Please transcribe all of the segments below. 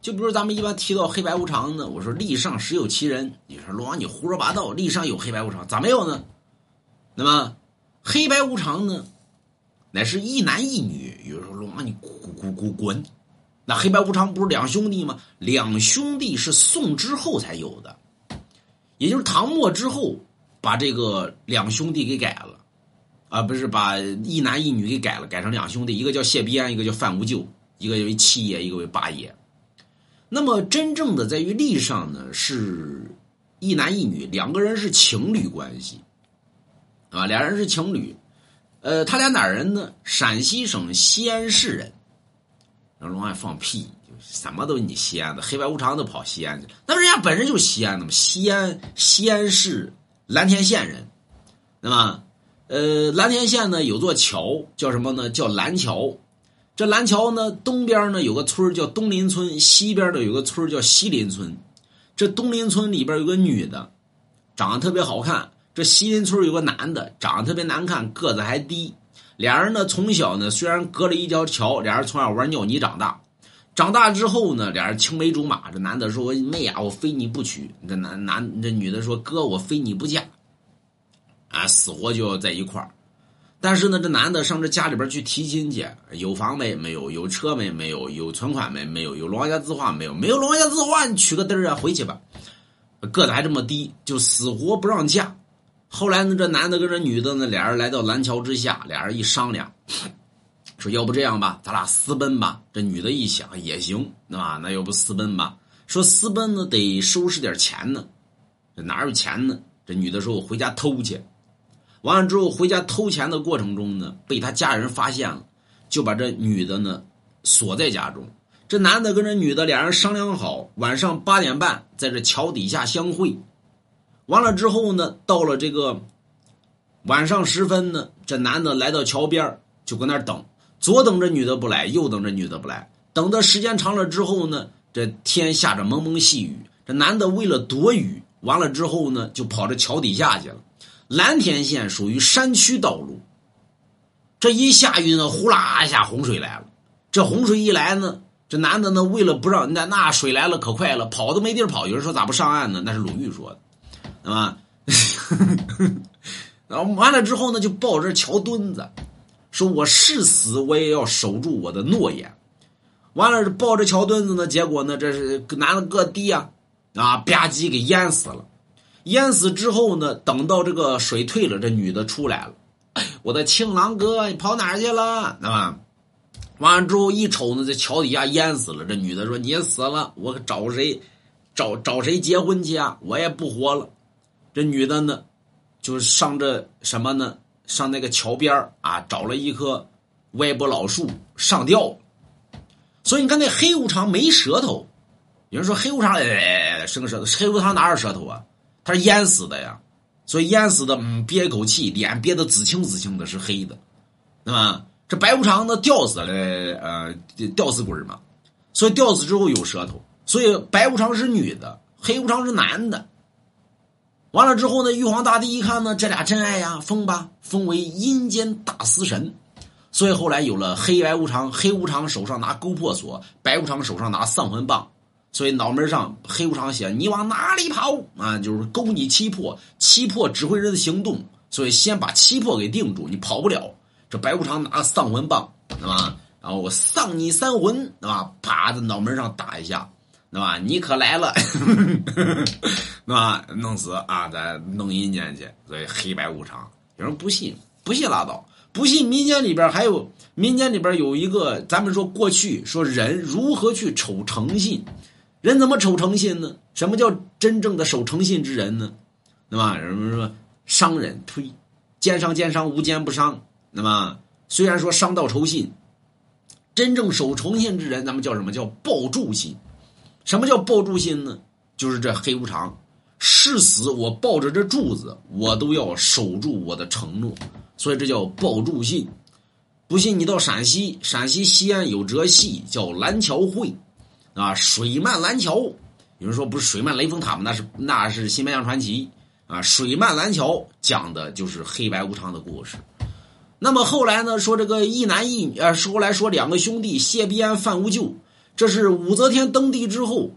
就比如咱们一般提到黑白无常呢，我说历上实有其人，你说龙王你胡说八道，历上有黑白无常，咋没有呢？那么黑白无常呢，乃是一男一女。有人说龙王你滚滚滚滚，那黑白无常不是两兄弟吗？两兄弟是宋之后才有的，也就是唐末之后把这个两兄弟给改了，啊，不是把一男一女给改了，改成两兄弟，一个叫谢必安，一个叫范无咎，一个为七爷，一个为八爷。那么真正的在于历上呢，是一男一女，两个人是情侣关系，啊，俩人是情侣，呃，他俩哪人呢？陕西省西安市人。让龙爱放屁，什么都你西安的，黑白无常都跑西安去了。那人家本身就是西安的嘛，西安西安市蓝田县人。那么，呃，蓝田县呢有座桥叫什么呢？叫蓝桥。这蓝桥呢，东边呢有个村叫东林村，西边的有个村叫西林村。这东林村里边有个女的，长得特别好看；这西林村有个男的，长得特别难看，个子还低。俩人呢从小呢虽然隔了一条桥，俩人从小玩尿泥长大。长大之后呢，俩人青梅竹马。这男的说：“我妹呀，我非你不娶。”这男男这女的说：“哥，我非你不嫁。”啊，死活就要在一块儿。但是呢，这男的上这家里边去提亲去，有房没？没有。有车没？没有。有存款没？没有。有龙王家字画没有？没有龙王家字画，你取个嘚儿啊，回去吧。个子还这么低，就死活不让嫁。后来呢，这男的跟这女的呢，俩人来到蓝桥之下，俩人一商量，说要不这样吧，咱俩私奔吧。这女的一想也行，那？那要不私奔吧？说私奔呢，得收拾点钱呢。这哪有钱呢？这女的说：“我回家偷去。”完了之后，回家偷钱的过程中呢，被他家人发现了，就把这女的呢锁在家中。这男的跟这女的俩人商量好，晚上八点半在这桥底下相会。完了之后呢，到了这个晚上时分呢，这男的来到桥边就搁那等，左等着女的不来，右等着女的不来。等的时间长了之后呢，这天下着蒙蒙细雨。这男的为了躲雨，完了之后呢，就跑到桥底下去了。蓝田县属于山区道路，这一下雨呢，呼啦一下洪水来了。这洪水一来呢，这男的呢，为了不让那那水来了可快了，跑都没地儿跑。有人说咋不上岸呢？那是鲁豫说的，对吧？然后完了之后呢，就抱着桥墩子，说我誓死我也要守住我的诺言。完了抱着桥墩子呢，结果呢，这是男的个低啊，啊吧唧给淹死了。淹死之后呢？等到这个水退了，这女的出来了。我的情郎哥，你跑哪去了？啊，完了之后一瞅呢，这桥底下淹死了。这女的说：“你死了，我找谁？找找谁结婚去啊？我也不活了。”这女的呢，就上这什么呢？上那个桥边啊，找了一棵歪脖老树上吊。所以你看那黑无常没舌头。有人说黑无常哎，伸个舌头，黑无常哪有舌头啊？他是淹死的呀，所以淹死的，嗯，憋一口气，脸憋得紫青紫青的，是黑的，对吧？这白无常呢，吊死了，呃，吊死鬼嘛，所以吊死之后有舌头，所以白无常是女的，黑无常是男的。完了之后呢，玉皇大帝一看呢，这俩真爱呀，封吧，封为阴间大司神，所以后来有了黑白无常，黑无常手上拿勾破锁，白无常手上拿丧魂棒。所以脑门上黑无常写：“你往哪里跑？”啊，就是勾你七魄，七魄指挥人的行动。所以先把七魄给定住，你跑不了。这白无常拿丧魂棒，对吧？然后我丧你三魂，对吧？啪，在脑门上打一下，对吧？你可来了，对吧？弄死啊，再弄阴间去。所以黑白无常，有人不信，不信拉倒，不信。民间里边还有，民间里边有一个，咱们说过去说人如何去瞅诚信。人怎么守诚信呢？什么叫真正的守诚信之人呢？那么人们说商人，呸，奸商奸商，无奸不商。那么虽然说商道酬信，真正守诚信之人，咱们叫什么叫抱柱信？什么叫抱柱信呢？就是这黑无常，誓死我抱着这柱子，我都要守住我的承诺，所以这叫抱柱信。不信你到陕西，陕西西安有折戏叫蓝桥会。啊，水漫蓝桥，有人说不是水漫雷峰塔吗？那是那是新白娘传奇啊。水漫蓝桥讲的就是黑白无常的故事。那么后来呢，说这个一男一女，呃，后来说两个兄弟谢必安、范无咎，这是武则天登帝之后，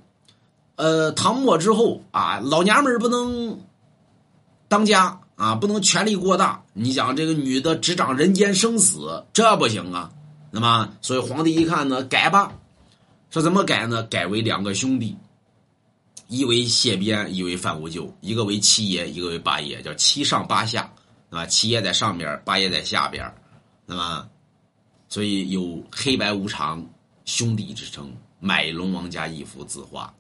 呃，唐末之后啊，老娘们不能当家啊，不能权力过大。你讲这个女的执掌人间生死，这不行啊。那么，所以皇帝一看呢，改吧。说怎么改呢？改为两个兄弟，一为谢边，一为范无咎，一个为七爷，一个为八爷，叫七上八下，啊？七爷在上边，八爷在下边，那么，所以有黑白无常。兄弟之称，买龙王家一幅字画。